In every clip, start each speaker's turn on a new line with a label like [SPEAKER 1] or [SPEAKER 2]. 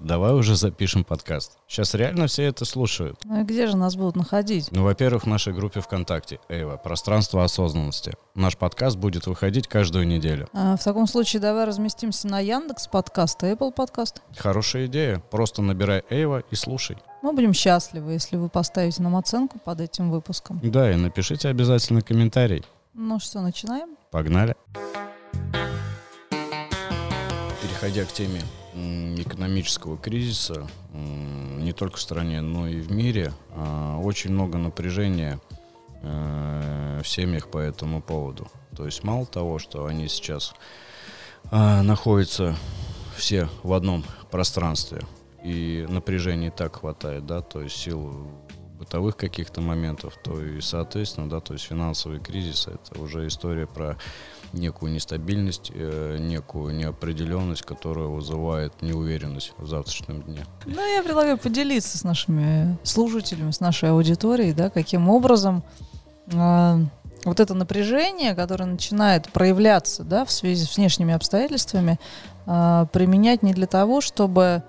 [SPEAKER 1] давай уже запишем подкаст. Сейчас реально все это слушают.
[SPEAKER 2] Ну и где же нас будут находить?
[SPEAKER 1] Ну, во-первых, в нашей группе ВКонтакте Эйва «Пространство осознанности». Наш подкаст будет выходить каждую неделю.
[SPEAKER 2] А, в таком случае давай разместимся на Яндекс подкаст и Apple подкаст.
[SPEAKER 1] Хорошая идея. Просто набирай Эйва и слушай.
[SPEAKER 2] Мы будем счастливы, если вы поставите нам оценку под этим выпуском.
[SPEAKER 1] Да, и напишите обязательно комментарий.
[SPEAKER 2] Ну что, начинаем?
[SPEAKER 1] Погнали. Переходя к теме экономического кризиса, не только в стране, но и в мире, а, очень много напряжения э, в семьях по этому поводу. То есть мало того, что они сейчас а, находятся все в одном пространстве, и напряжения так хватает, да, то есть сил бытовых каких-то моментов, то и, соответственно, да, то есть финансовый кризис – это уже история про некую нестабильность, э, некую неопределенность, которая вызывает неуверенность в завтрашнем дне.
[SPEAKER 2] Ну, я предлагаю поделиться с нашими слушателями, с нашей аудиторией, да, каким образом э, вот это напряжение, которое начинает проявляться, да, в связи с внешними обстоятельствами, э, применять не для того, чтобы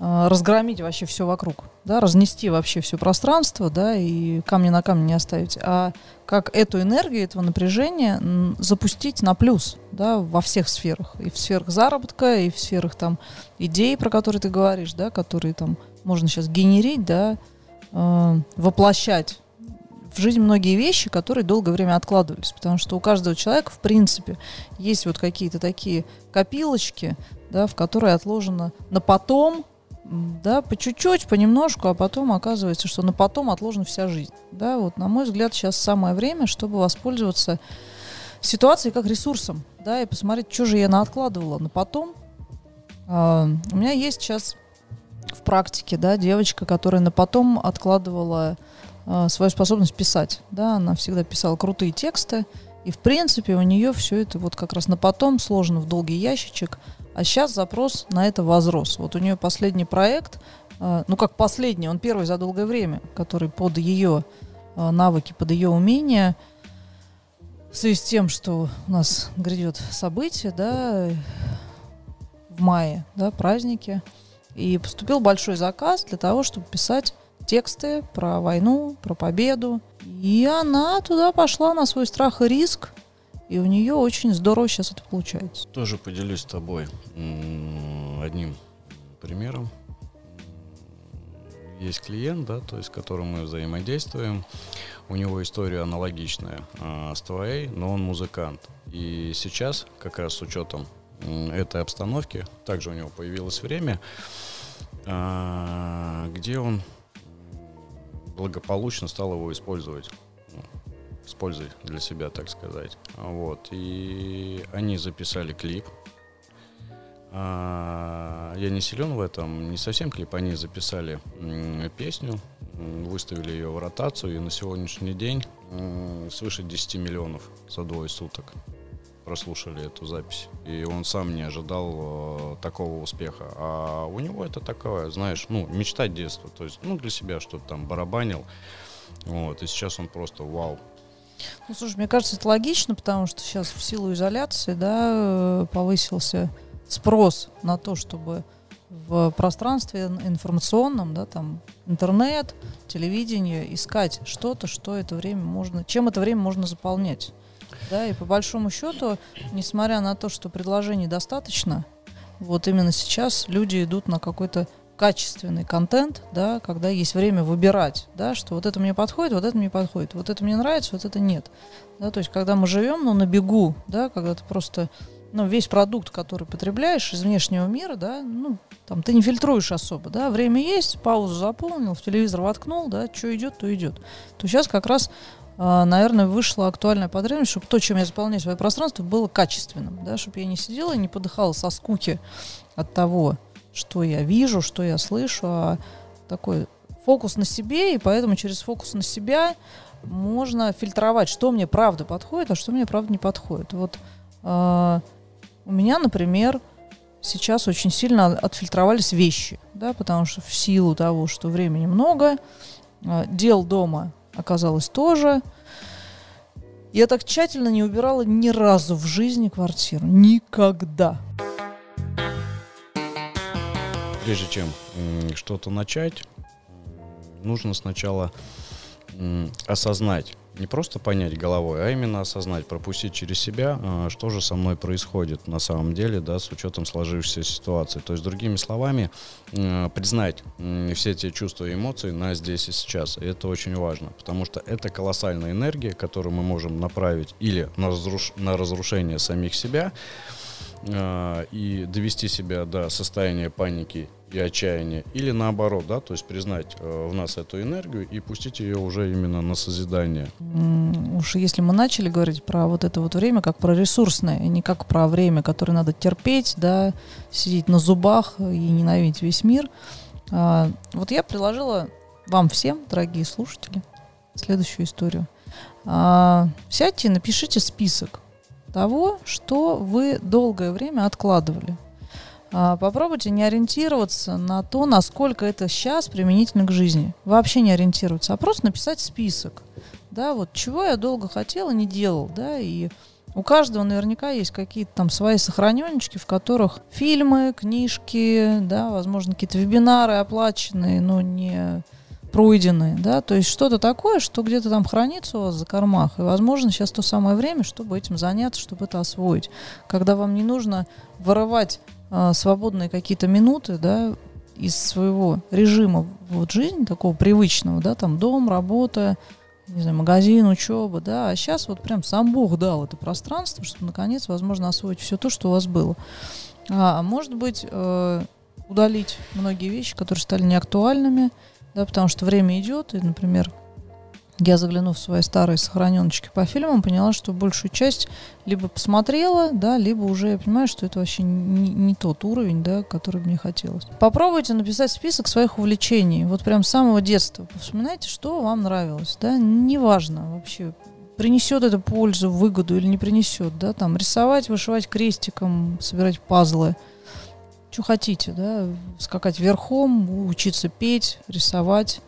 [SPEAKER 2] разгромить вообще все вокруг, да, разнести вообще все пространство, да, и камни на камне не оставить, а как эту энергию, этого напряжения запустить на плюс, да, во всех сферах, и в сферах заработка, и в сферах там идей, про которые ты говоришь, да, которые там можно сейчас генерить, да, э, воплощать в жизнь многие вещи, которые долгое время откладывались, потому что у каждого человека, в принципе, есть вот какие-то такие копилочки, да, в которые отложено на потом да, по чуть-чуть, понемножку, а потом оказывается, что на потом отложена вся жизнь. Да, вот, на мой взгляд, сейчас самое время, чтобы воспользоваться ситуацией как ресурсом, да, и посмотреть, что же я наоткладывала на потом. А, у меня есть сейчас в практике, да, девочка, которая на потом откладывала а, свою способность писать, да, она всегда писала крутые тексты, и в принципе у нее все это вот как раз на потом сложено в долгий ящичек, а сейчас запрос на это возрос. Вот у нее последний проект, э, ну как последний, он первый за долгое время, который под ее э, навыки, под ее умения, в связи с тем, что у нас грядет событие, да, в мае, да, праздники, и поступил большой заказ для того, чтобы писать тексты про войну, про победу. И она туда пошла на свой страх и риск, и у нее очень здорово сейчас это получается.
[SPEAKER 1] Тоже поделюсь с тобой одним примером. Есть клиент, да, то есть с которым мы взаимодействуем. У него история аналогичная э, с твоей, но он музыкант. И сейчас, как раз с учетом этой обстановки, также у него появилось время, э, где он благополучно стал его использовать с пользой для себя, так сказать. Вот. И они записали клип. А, я не силен в этом, не совсем клип. Они записали песню, выставили ее в ротацию, и на сегодняшний день свыше 10 миллионов за двое суток прослушали эту запись. И он сам не ожидал э, такого успеха. А у него это такое, знаешь, ну, мечта детства. То есть, ну, для себя что-то там барабанил. Вот, и сейчас он просто вау,
[SPEAKER 2] ну, слушай, мне кажется, это логично, потому что сейчас в силу изоляции, да, э, повысился спрос на то, чтобы в пространстве информационном, да, там интернет, телевидение, искать что-то, что это время можно, чем это время можно заполнять. Да, и по большому счету, несмотря на то, что предложений достаточно, вот именно сейчас люди идут на какой-то качественный контент, да, когда есть время выбирать, да, что вот это мне подходит, вот это мне подходит, вот это мне нравится, вот это нет. Да, то есть, когда мы живем, ну, на бегу, да, когда ты просто, ну, весь продукт, который потребляешь из внешнего мира, да, ну, там, ты не фильтруешь особо, да, время есть, паузу заполнил, в телевизор воткнул, да, что идет, то идет. То сейчас как раз а, наверное, вышла актуальная потребность, чтобы то, чем я заполняю свое пространство, было качественным, да, чтобы я не сидела и не подыхала со скуки от того, что я вижу, что я слышу, а такой фокус на себе, и поэтому через фокус на себя можно фильтровать, что мне правда подходит, а что мне правда не подходит. Вот э, у меня, например, сейчас очень сильно отфильтровались вещи, да, потому что в силу того, что времени много, э, дел дома оказалось тоже. Я так тщательно не убирала ни разу в жизни квартиру. Никогда.
[SPEAKER 1] Прежде чем что-то начать, нужно сначала осознать, не просто понять головой, а именно осознать, пропустить через себя, а, что же со мной происходит на самом деле, да, с учетом сложившейся ситуации. То есть, другими словами, признать все те чувства и эмоции на здесь и сейчас. И это очень важно, потому что это колоссальная энергия, которую мы можем направить или на, разруш... на разрушение самих себя, а, и довести себя до состояния паники и отчаяния, или наоборот, да, то есть признать э, в нас эту энергию и пустить ее уже именно на созидание.
[SPEAKER 2] Уж если мы начали говорить про вот это вот время как про ресурсное, не как про время, которое надо терпеть, да, сидеть на зубах и ненавидеть весь мир. А, вот я приложила вам всем, дорогие слушатели, следующую историю. А, сядьте напишите список того, что вы долгое время откладывали. А, попробуйте не ориентироваться на то, насколько это сейчас применительно к жизни. Вообще не ориентироваться, а просто написать список. Да, вот чего я долго хотел и не делал, да, и у каждого наверняка есть какие-то там свои сохраненечки, в которых фильмы, книжки, да, возможно, какие-то вебинары оплаченные, но не пройденные, да, то есть что-то такое, что где-то там хранится у вас за кормах, и, возможно, сейчас то самое время, чтобы этим заняться, чтобы это освоить, когда вам не нужно воровать э, свободные какие-то минуты, да, из своего режима вот жизни такого привычного, да, там дом, работа, не знаю, магазин, учеба, да, а сейчас вот прям сам Бог дал это пространство, чтобы наконец, возможно, освоить все то, что у вас было. А, может быть, э, удалить многие вещи, которые стали неактуальными, да, потому что время идет, и, например, я заглянув в свои старые сохраненочки по фильмам, поняла, что большую часть либо посмотрела, да, либо уже я понимаю, что это вообще не, не тот уровень, да, который мне хотелось. Попробуйте написать список своих увлечений, вот прям с самого детства. Вспоминайте, что вам нравилось, да, неважно вообще, принесет это пользу, выгоду или не принесет, да, там рисовать, вышивать крестиком, собирать пазлы – что хотите, да, скакать верхом, учиться петь, рисовать.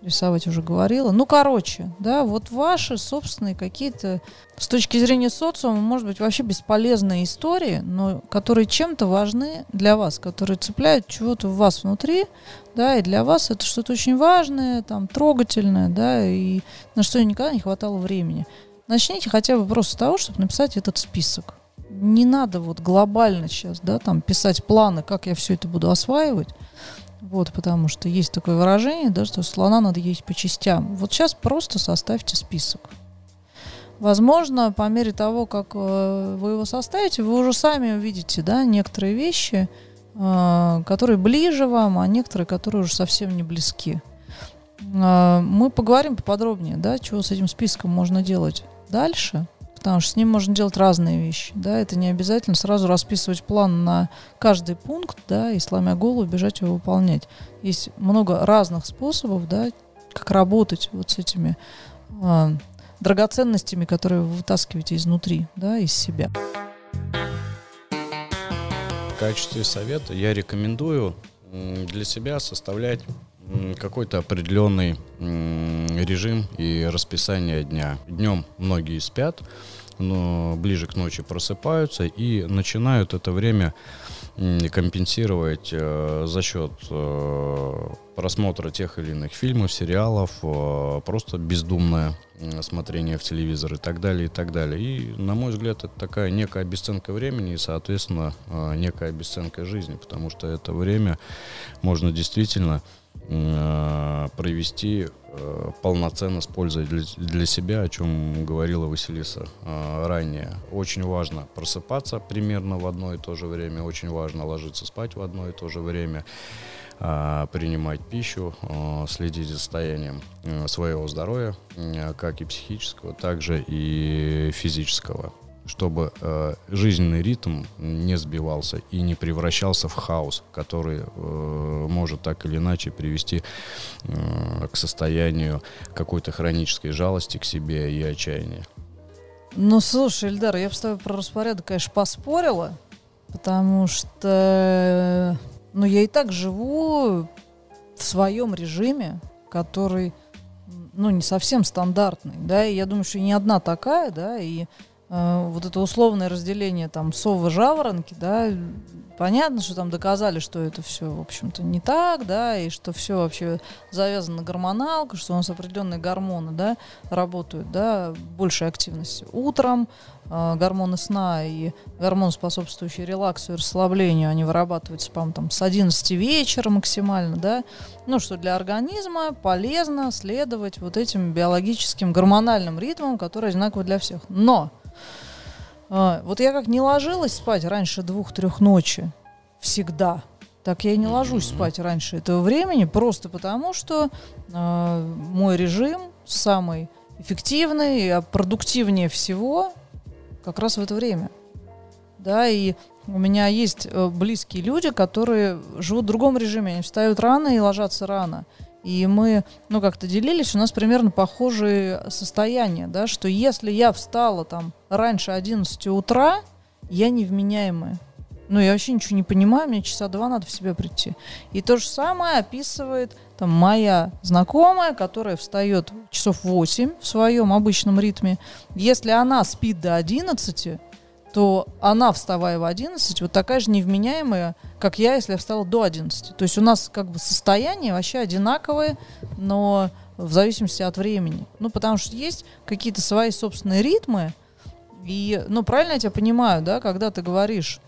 [SPEAKER 2] Рисовать уже говорила. Ну, короче, да, вот ваши собственные какие-то, с точки зрения социума, может быть, вообще бесполезные истории, но которые чем-то важны для вас, которые цепляют чего-то в вас внутри, да, и для вас это что-то очень важное, там, трогательное, да, и на что никогда не хватало времени. Начните хотя бы просто с того, чтобы написать этот список не надо вот глобально сейчас, да, там писать планы, как я все это буду осваивать. Вот, потому что есть такое выражение, да, что слона надо есть по частям. Вот сейчас просто составьте список. Возможно, по мере того, как э, вы его составите, вы уже сами увидите, да, некоторые вещи, э, которые ближе вам, а некоторые, которые уже совсем не близки. Э, мы поговорим поподробнее, да, чего с этим списком можно делать дальше – потому что с ним можно делать разные вещи, да, это не обязательно сразу расписывать план на каждый пункт, да, и сломя голову бежать его выполнять. Есть много разных способов, да, как работать вот с этими э, драгоценностями, которые вы вытаскиваете изнутри, да, из себя.
[SPEAKER 1] В качестве совета я рекомендую для себя составлять какой-то определенный режим и расписание дня. Днем многие спят, но ближе к ночи просыпаются и начинают это время компенсировать э, за счет э, просмотра тех или иных фильмов, сериалов, э, просто бездумное смотрение в телевизор и так далее, и так далее. И, на мой взгляд, это такая некая обесценка времени и, соответственно, некая обесценка жизни, потому что это время можно действительно Э, провести э, полноценно с пользой для, себя, о чем говорила Василиса э, ранее. Очень важно просыпаться примерно в одно и то же время, очень важно ложиться спать в одно и то же время, принимать пищу, следить за состоянием своего здоровья, как и психического, так же и физического чтобы э, жизненный ритм не сбивался и не превращался в хаос, который э, может так или иначе привести э, к состоянию какой-то хронической жалости к себе и отчаяния.
[SPEAKER 2] Ну, слушай, Эльдар, я бы с тобой про распорядок, конечно, поспорила, потому что, ну, я и так живу в своем режиме, который, ну, не совсем стандартный, да, и я думаю, что и не одна такая, да, и вот это условное разделение там совы-жаворонки, да, понятно, что там доказали, что это все, в общем-то, не так, да, и что все вообще завязано на гормоналку, что у нас определенные гормоны, да, работают, да, большей активности утром, э, гормоны сна и гормоны, способствующие релаксу и расслаблению, они вырабатываются, по там с 11 вечера максимально, да, ну, что для организма полезно следовать вот этим биологическим гормональным ритмам, которые одинаковы для всех. Но а, вот я как не ложилась спать раньше двух-трех ночи, всегда, так я и не ложусь спать раньше этого времени, просто потому что э, мой режим самый эффективный, и продуктивнее всего как раз в это время. Да, и у меня есть э, близкие люди, которые живут в другом режиме, они встают рано и ложатся рано. И мы, ну, как-то делились, у нас примерно похожие состояния, да, что если я встала там раньше 11 утра, я невменяемая. Ну, я вообще ничего не понимаю, мне часа два надо в себя прийти. И то же самое описывает там моя знакомая, которая встает часов 8 в своем обычном ритме. Если она спит до 11, то она, вставая в 11, вот такая же невменяемая, как я, если я встала до 11. То есть у нас как бы состояние вообще одинаковое, но в зависимости от времени. Ну, потому что есть какие-то свои собственные ритмы, и, ну, правильно я тебя понимаю, да, когда ты говоришь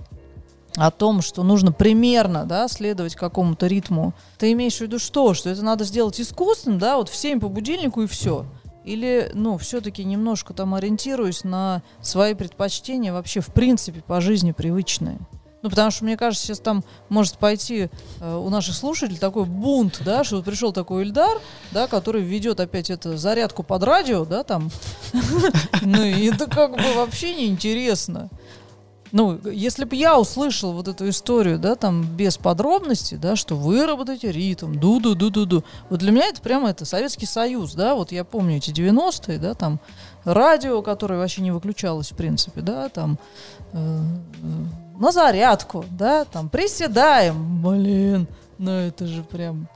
[SPEAKER 2] о том, что нужно примерно, да, следовать какому-то ритму, ты имеешь в виду что? Что это надо сделать искусственно, да, вот в 7 по будильнику и все. Или, ну, все-таки немножко там ориентируюсь на свои предпочтения вообще, в принципе, по жизни привычные. Ну, потому что, мне кажется, сейчас там может пойти э, у наших слушателей такой бунт, да, что вот пришел такой Ильдар, да, который ведет опять эту зарядку под радио, да, там. Ну, это как бы вообще неинтересно ну, если бы я услышал вот эту историю, да, там, без подробностей, да, что выработайте ритм, ду-ду-ду-ду-ду. Вот для меня это прямо это Советский Союз, да, вот я помню эти 90-е, да, там, радио, которое вообще не выключалось, в принципе, да, там, э, э, на зарядку, да, там, приседаем, блин, ну это же прям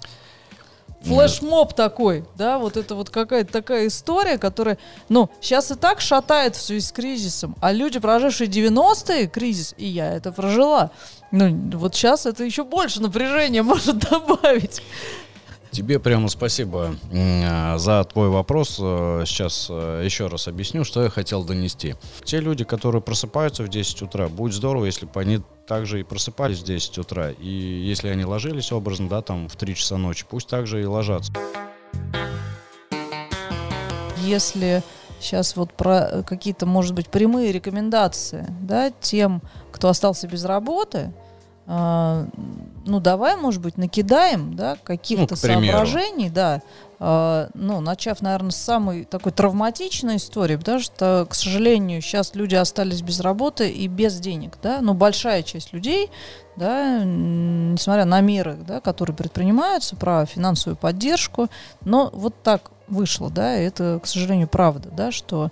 [SPEAKER 2] флешмоб такой, да, вот это вот какая-то такая история, которая, ну, сейчас и так шатает в связи с кризисом, а люди, прожившие 90-е кризис, и я это прожила, ну, вот сейчас это еще больше напряжения может добавить.
[SPEAKER 1] Тебе прямо спасибо а, за твой вопрос. Э, сейчас э, еще раз объясню, что я хотел донести. Те люди, которые просыпаются в 10 утра, будет здорово, если бы они также и просыпались в 10 утра. И если они ложились образно, да, там в 3 часа ночи, пусть также и ложатся.
[SPEAKER 2] Если сейчас вот про какие-то, может быть, прямые рекомендации, да, тем, кто остался без работы, э, ну давай, может быть, накидаем, да, каких-то ну, соображений, да, э, ну, начав, наверное, с самой такой травматичной истории, потому что, к сожалению, сейчас люди остались без работы и без денег, да, но большая часть людей, да, несмотря на меры, да, которые предпринимаются, про финансовую поддержку, но вот так вышло, да, это, к сожалению, правда, да, что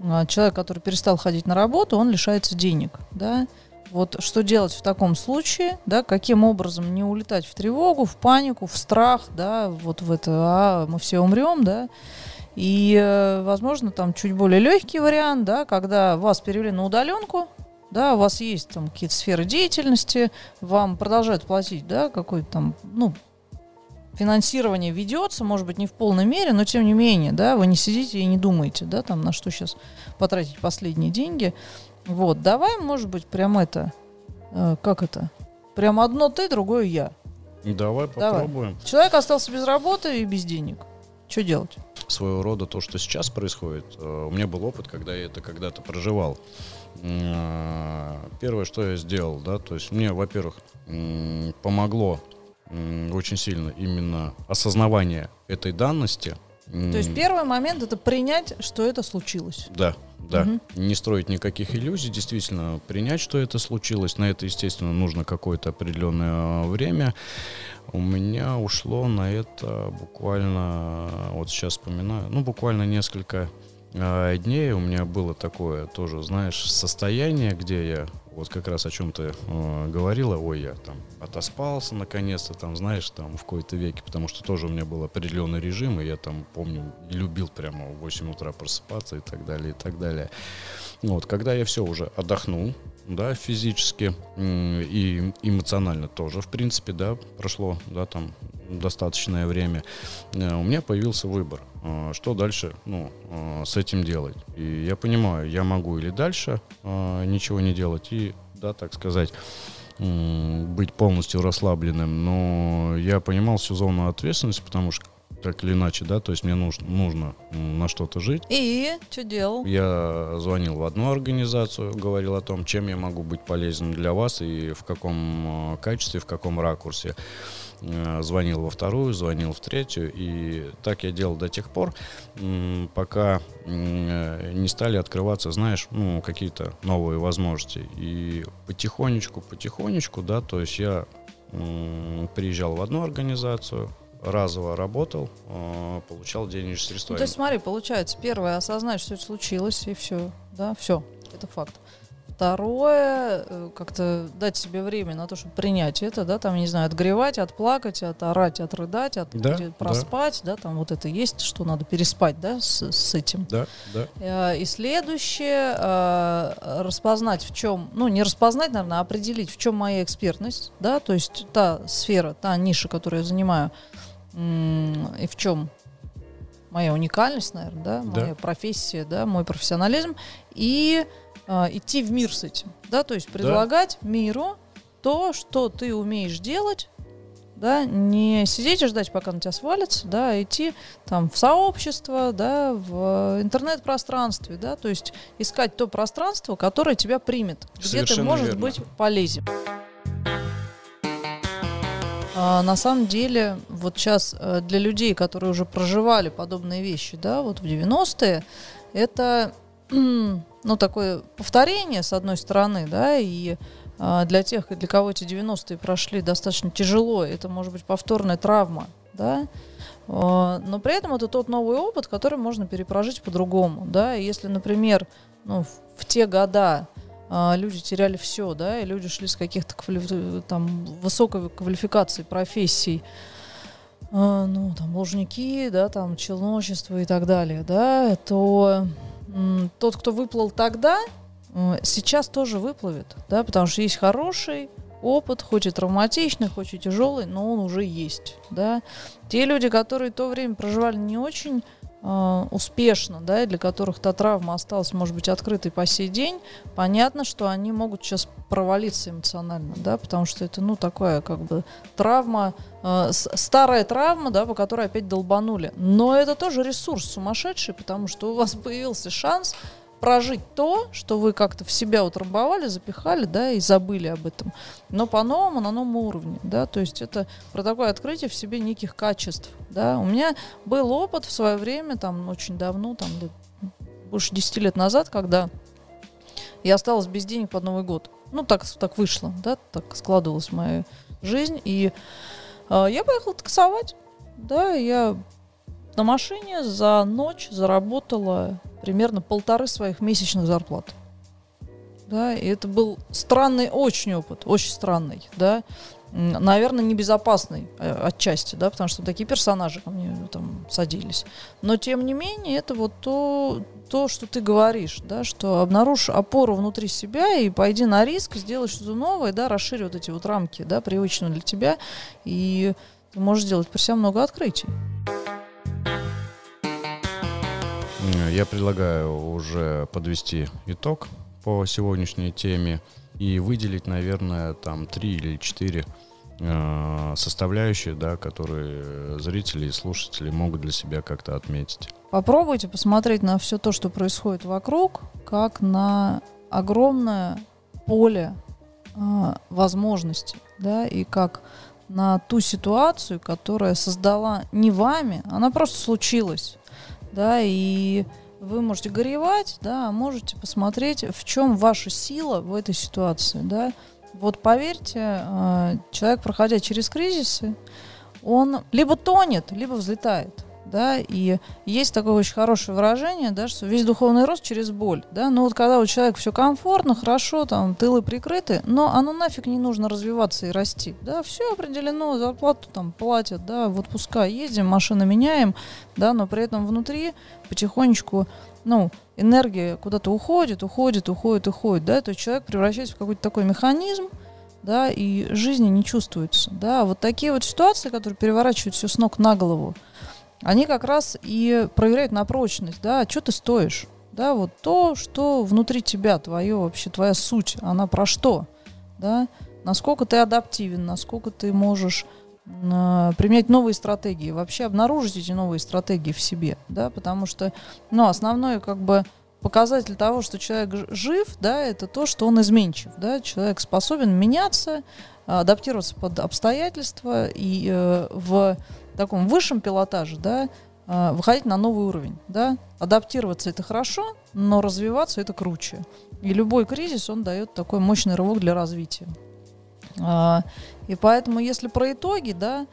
[SPEAKER 2] э, человек, который перестал ходить на работу, он лишается денег, да, вот что делать в таком случае, да, каким образом не улетать в тревогу, в панику, в страх, да, вот в это, а мы все умрем, да, и, э, возможно, там чуть более легкий вариант, да, когда вас перевели на удаленку, да, у вас есть там какие-то сферы деятельности, вам продолжают платить, да, какой-то там, ну, финансирование ведется, может быть, не в полной мере, но тем не менее, да, вы не сидите и не думаете, да, там, на что сейчас потратить последние деньги. Вот, давай, может быть, прям это, э, как это, прям одно ты, другое я.
[SPEAKER 1] Давай попробуем. Давай.
[SPEAKER 2] Человек остался без работы и без денег. Что делать?
[SPEAKER 1] Своего рода то, что сейчас происходит. Э, у меня был опыт, когда я это когда-то проживал. Э, первое, что я сделал, да, то есть мне, во-первых, помогло очень сильно именно осознавание этой данности.
[SPEAKER 2] То есть первый момент это принять, что это случилось.
[SPEAKER 1] Да, да. Угу. Не строить никаких иллюзий, действительно принять, что это случилось. На это, естественно, нужно какое-то определенное время. У меня ушло на это буквально, вот сейчас вспоминаю, ну, буквально несколько э, дней у меня было такое тоже, знаешь, состояние, где я вот как раз о чем ты э, говорила, ой, я там отоспался наконец-то, там, знаешь, там в какой-то веке, потому что тоже у меня был определенный режим, и я там, помню, любил прямо в 8 утра просыпаться и так далее, и так далее. Вот, когда я все уже отдохнул, да, физически и эмоционально тоже, в принципе, да, прошло, да, там достаточное время, э, у меня появился выбор, э, что дальше, ну, э, с этим делать. И я понимаю, я могу или дальше ничего не делать, и, да, так сказать, быть полностью расслабленным, но я понимал всю зону ответственности, потому что так или иначе, да, то есть мне нужно, нужно на что-то жить.
[SPEAKER 2] И что делал?
[SPEAKER 1] Я звонил в одну организацию, говорил о том, чем я могу быть полезен для вас и в каком качестве, в каком ракурсе. Э, звонил во вторую, звонил в третью, и так я делал до тех пор, пока э, не стали открываться, знаешь, ну, какие-то новые возможности. И потихонечку, потихонечку, да, то есть я приезжал в одну организацию, разово работал, э, получал денежные средства.
[SPEAKER 2] Ну, то есть смотри, получается, первое, осознать, что это случилось, и все, да, все, это факт. Второе, э, как-то дать себе время на то, чтобы принять это, да, там, не знаю, отгревать, отплакать, оторать, отрыдать, от, да, проспать, да. да, там вот это есть, что надо переспать, да, с, с этим.
[SPEAKER 1] Да, да.
[SPEAKER 2] Э, и следующее, э, распознать в чем, ну, не распознать, наверное, а определить, в чем моя экспертность, да, то есть та сфера, та ниша, которую я занимаю, и в чем моя уникальность, наверное, да, моя да. профессия, да, мой профессионализм, и э, идти в мир с этим, да, то есть предлагать да. миру то, что ты умеешь делать, да, не сидеть и ждать, пока на тебя свалится, да, а идти там в сообщество, да, в интернет-пространстве, да, то есть искать то пространство, которое тебя примет, Совершенно где ты можешь верно. быть полезен. А, на самом деле, вот сейчас э, для людей, которые уже проживали подобные вещи, да, вот в 90-е, это ну, такое повторение, с одной стороны, да, и э, для тех, для кого эти 90-е прошли достаточно тяжело, это может быть повторная травма, да, э, но при этом это тот новый опыт, который можно перепрожить по-другому, да, если, например, ну, в, те года люди теряли все, да, и люди шли с каких-то квали... там высокой квалификации профессий, э, ну, там, лужники, да, там, челночество и так далее, да, то тот, кто выплыл тогда, сейчас тоже выплывет, да, потому что есть хороший опыт, хоть и травматичный, хоть и тяжелый, но он уже есть, да. Те люди, которые в то время проживали не очень э, успешно, да, и для которых та травма осталась, может быть, открытой по сей день, понятно, что они могут сейчас провалиться эмоционально, да, потому что это, ну, такая, как бы, травма, э, старая травма, да, по которой опять долбанули. Но это тоже ресурс сумасшедший, потому что у вас появился шанс прожить то, что вы как-то в себя утрамбовали, запихали, да, и забыли об этом. Но по-новому, на новом уровне, да, то есть это про такое открытие в себе неких качеств, да. У меня был опыт в свое время, там, очень давно, там, больше 10 лет назад, когда я осталась без денег под Новый год. Ну, так, так вышло, да, так складывалась моя жизнь. И э, я поехала таксовать, да, я на машине за ночь заработала примерно полторы своих месячных зарплат. Да, и это был странный очень опыт, очень странный, да. Наверное, небезопасный э, отчасти, да, потому что такие персонажи ко мне там садились. Но, тем не менее, это вот то, то, что ты говоришь, да, что обнаружь опору внутри себя и пойди на риск, сделай что-то новое, да, расшири вот эти вот рамки, да, привычные для тебя, и ты можешь сделать про себя много открытий.
[SPEAKER 1] Я предлагаю уже подвести итог по сегодняшней теме и выделить, наверное, там три или четыре э, составляющие, да, которые зрители и слушатели могут для себя как-то отметить.
[SPEAKER 2] Попробуйте посмотреть на все то, что происходит вокруг, как на огромное поле э, возможностей, да, и как на ту ситуацию, которая создала не вами, она просто случилась, да, и вы можете горевать, да, можете посмотреть, в чем ваша сила в этой ситуации, да. Вот поверьте, а, человек, проходя через кризисы, он либо тонет, либо взлетает, да, и есть такое очень хорошее выражение, да, что весь духовный рост через боль, да, но вот когда у человека все комфортно, хорошо, там, тылы прикрыты, но оно нафиг не нужно развиваться и расти, да, все определено, зарплату там платят, да, в отпуска ездим, машины меняем, да, но при этом внутри потихонечку, ну, энергия куда-то уходит, уходит, уходит, уходит, да, то есть человек превращается в какой-то такой механизм, да, и жизни не чувствуется, да, вот такие вот ситуации, которые переворачивают все с ног на голову, они как раз и проверяют на прочность, да, что ты стоишь, да, вот то, что внутри тебя, твое вообще, твоя суть, она про что, да, насколько ты адаптивен, насколько ты можешь э, применять новые стратегии, вообще обнаружить эти новые стратегии в себе, да, потому что, ну, основной, как бы, показатель того, что человек жив, да, это то, что он изменчив, да, человек способен меняться, адаптироваться под обстоятельства и э, в таком высшем пилотаже, да, э, выходить на новый уровень, да, адаптироваться это хорошо, но развиваться это круче. И любой кризис, он дает такой мощный рывок для развития. А, и поэтому, если про итоги, да,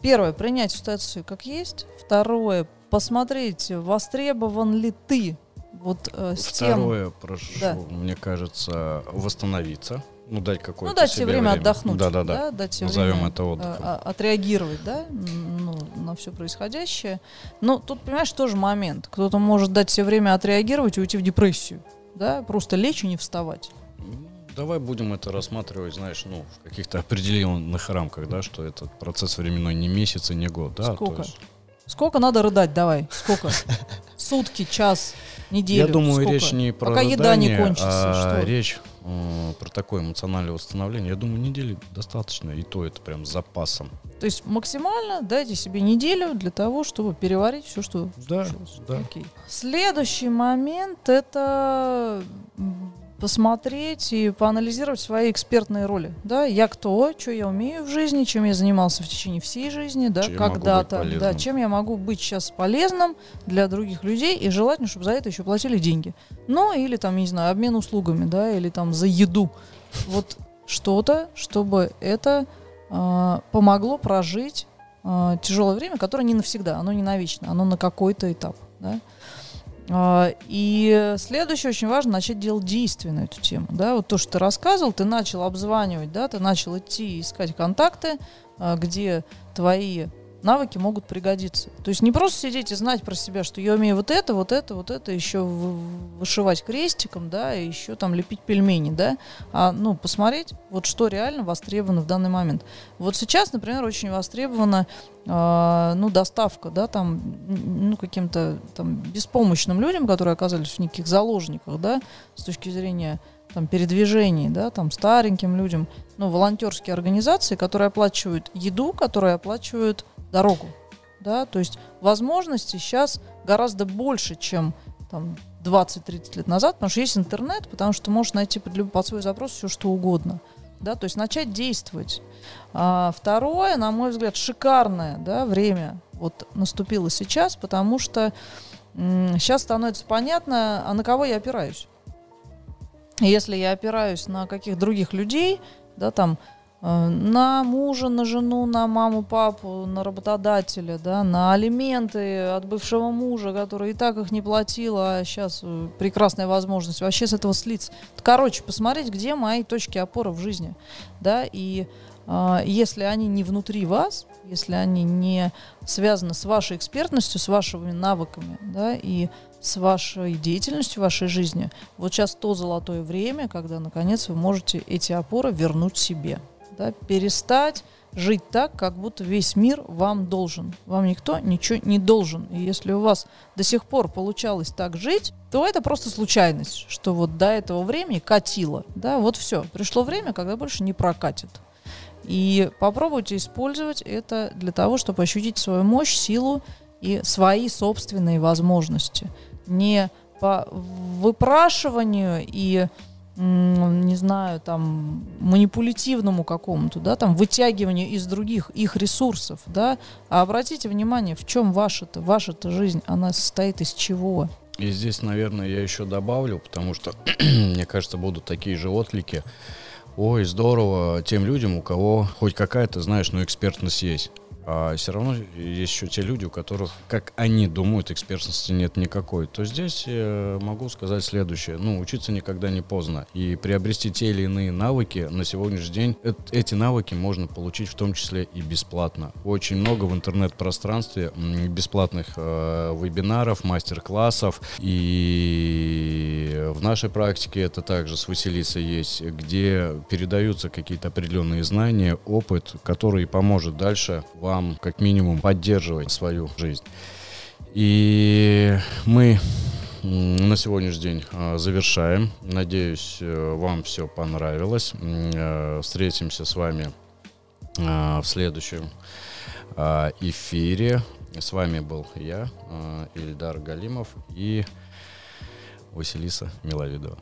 [SPEAKER 2] первое, принять ситуацию как есть, второе, посмотреть, востребован ли ты вот э, с
[SPEAKER 1] Второе,
[SPEAKER 2] тем...
[SPEAKER 1] прошу,
[SPEAKER 2] Да.
[SPEAKER 1] мне кажется, восстановиться. Ну, дать какое-то
[SPEAKER 2] Ну, дать
[SPEAKER 1] себе
[SPEAKER 2] время, отдохнуть.
[SPEAKER 1] Да, да, да.
[SPEAKER 2] дать себе
[SPEAKER 1] Назовем
[SPEAKER 2] время,
[SPEAKER 1] это отдыхом.
[SPEAKER 2] э, а- отреагировать, да, ну, на все происходящее. Но тут, понимаешь, тоже момент. Кто-то может дать себе время отреагировать и уйти в депрессию, да, просто лечь и не вставать.
[SPEAKER 1] Давай будем это рассматривать, знаешь, ну, в каких-то определенных рамках, да, что этот процесс временной не месяц и не год, да.
[SPEAKER 2] Сколько?
[SPEAKER 1] есть-
[SPEAKER 2] Сколько надо рыдать, давай, сколько? Сутки, час, неделю.
[SPEAKER 1] Я думаю,
[SPEAKER 2] сколько?
[SPEAKER 1] речь не про
[SPEAKER 2] Пока еда не
[SPEAKER 1] рыдание,
[SPEAKER 2] кончится,
[SPEAKER 1] а
[SPEAKER 2] что?
[SPEAKER 1] речь э, про такое эмоциональное восстановление. Я думаю, недели достаточно, и то это прям с запасом.
[SPEAKER 2] То есть максимально дайте себе неделю для того, чтобы переварить все, что
[SPEAKER 1] Да,
[SPEAKER 2] случилось.
[SPEAKER 1] да.
[SPEAKER 2] Окей. Следующий момент это посмотреть и поанализировать свои экспертные роли. Да, я кто, что я умею в жизни, чем я занимался в течение всей жизни, да, когда-то, да, чем я могу быть сейчас полезным для других людей и желательно, чтобы за это еще платили деньги. Ну, или там, не знаю, обмен услугами, да, или там за еду. Вот что-то, чтобы это а, помогло прожить а, тяжелое время, которое не навсегда, оно не навечно, оно на какой-то этап. Да? А, И следующее очень важно начать делать действия на эту тему. Да? Вот то, что ты рассказывал, ты начал обзванивать, да, ты начал идти искать контакты, а, где твои навыки могут пригодиться. То есть не просто сидеть и знать про себя, что я умею вот это, вот это, вот это, еще вышивать крестиком, да, и еще там лепить пельмени, да, а ну посмотреть, вот что реально востребовано в данный момент. Вот сейчас, например, очень востребована а, ну, доставка, да, там, ну, каким-то там беспомощным людям, которые оказались в неких заложниках, да, с точки зрения там передвижений, да, там стареньким людям, ну, волонтерские организации, которые оплачивают еду, которые оплачивают дорогу, да, то есть возможностей сейчас гораздо больше, чем там 20-30 лет назад, потому что есть интернет, потому что можешь найти под, под свой запрос все что угодно, да, то есть начать действовать. А, второе, на мой взгляд, шикарное, да, время вот наступило сейчас, потому что сейчас становится понятно, а на кого я опираюсь. Если я опираюсь на каких других людей, да, там, на мужа, на жену, на маму, папу, на работодателя, да, на алименты от бывшего мужа, который и так их не платил, а сейчас э, прекрасная возможность вообще с этого слиться. Короче, посмотреть, где мои точки опоры в жизни, да, и а, если они не внутри вас, если они не связаны с вашей экспертностью, с вашими навыками, да, и с вашей деятельностью вашей жизни, вот сейчас то золотое время, когда, наконец, вы можете эти опоры вернуть себе, да, перестать жить так, как будто весь мир вам должен. Вам никто ничего не должен. И если у вас до сих пор получалось так жить, то это просто случайность, что вот до этого времени катило. Да, вот все. Пришло время, когда больше не прокатит. И попробуйте использовать это для того, чтобы ощутить свою мощь, силу и свои собственные возможности. Не по выпрашиванию и не знаю, там, манипулятивному какому-то, да, там, вытягиванию из других их ресурсов, да, а обратите внимание, в чем ваша-то, ваша-то жизнь, она состоит из чего?
[SPEAKER 1] И здесь, наверное, я еще добавлю, потому что, мне кажется, будут такие же отклики. Ой, здорово тем людям, у кого хоть какая-то, знаешь, ну, экспертность есть. А все равно есть еще те люди, у которых, как они думают, экспертности нет никакой, то здесь я могу сказать следующее. Ну, учиться никогда не поздно. И приобрести те или иные навыки на сегодняшний день, эти навыки можно получить в том числе и бесплатно. Очень много в интернет-пространстве бесплатных э, вебинаров, мастер-классов. И в нашей практике это также с Василисой есть, где передаются какие-то определенные знания, опыт, который поможет дальше вам как минимум поддерживать свою жизнь. И мы на сегодняшний день а, завершаем. Надеюсь, э, вам все понравилось. Э, встретимся с вами а, в следующем а, эфире. С вами был я, Ильдар Галимов и Василиса Миловидова.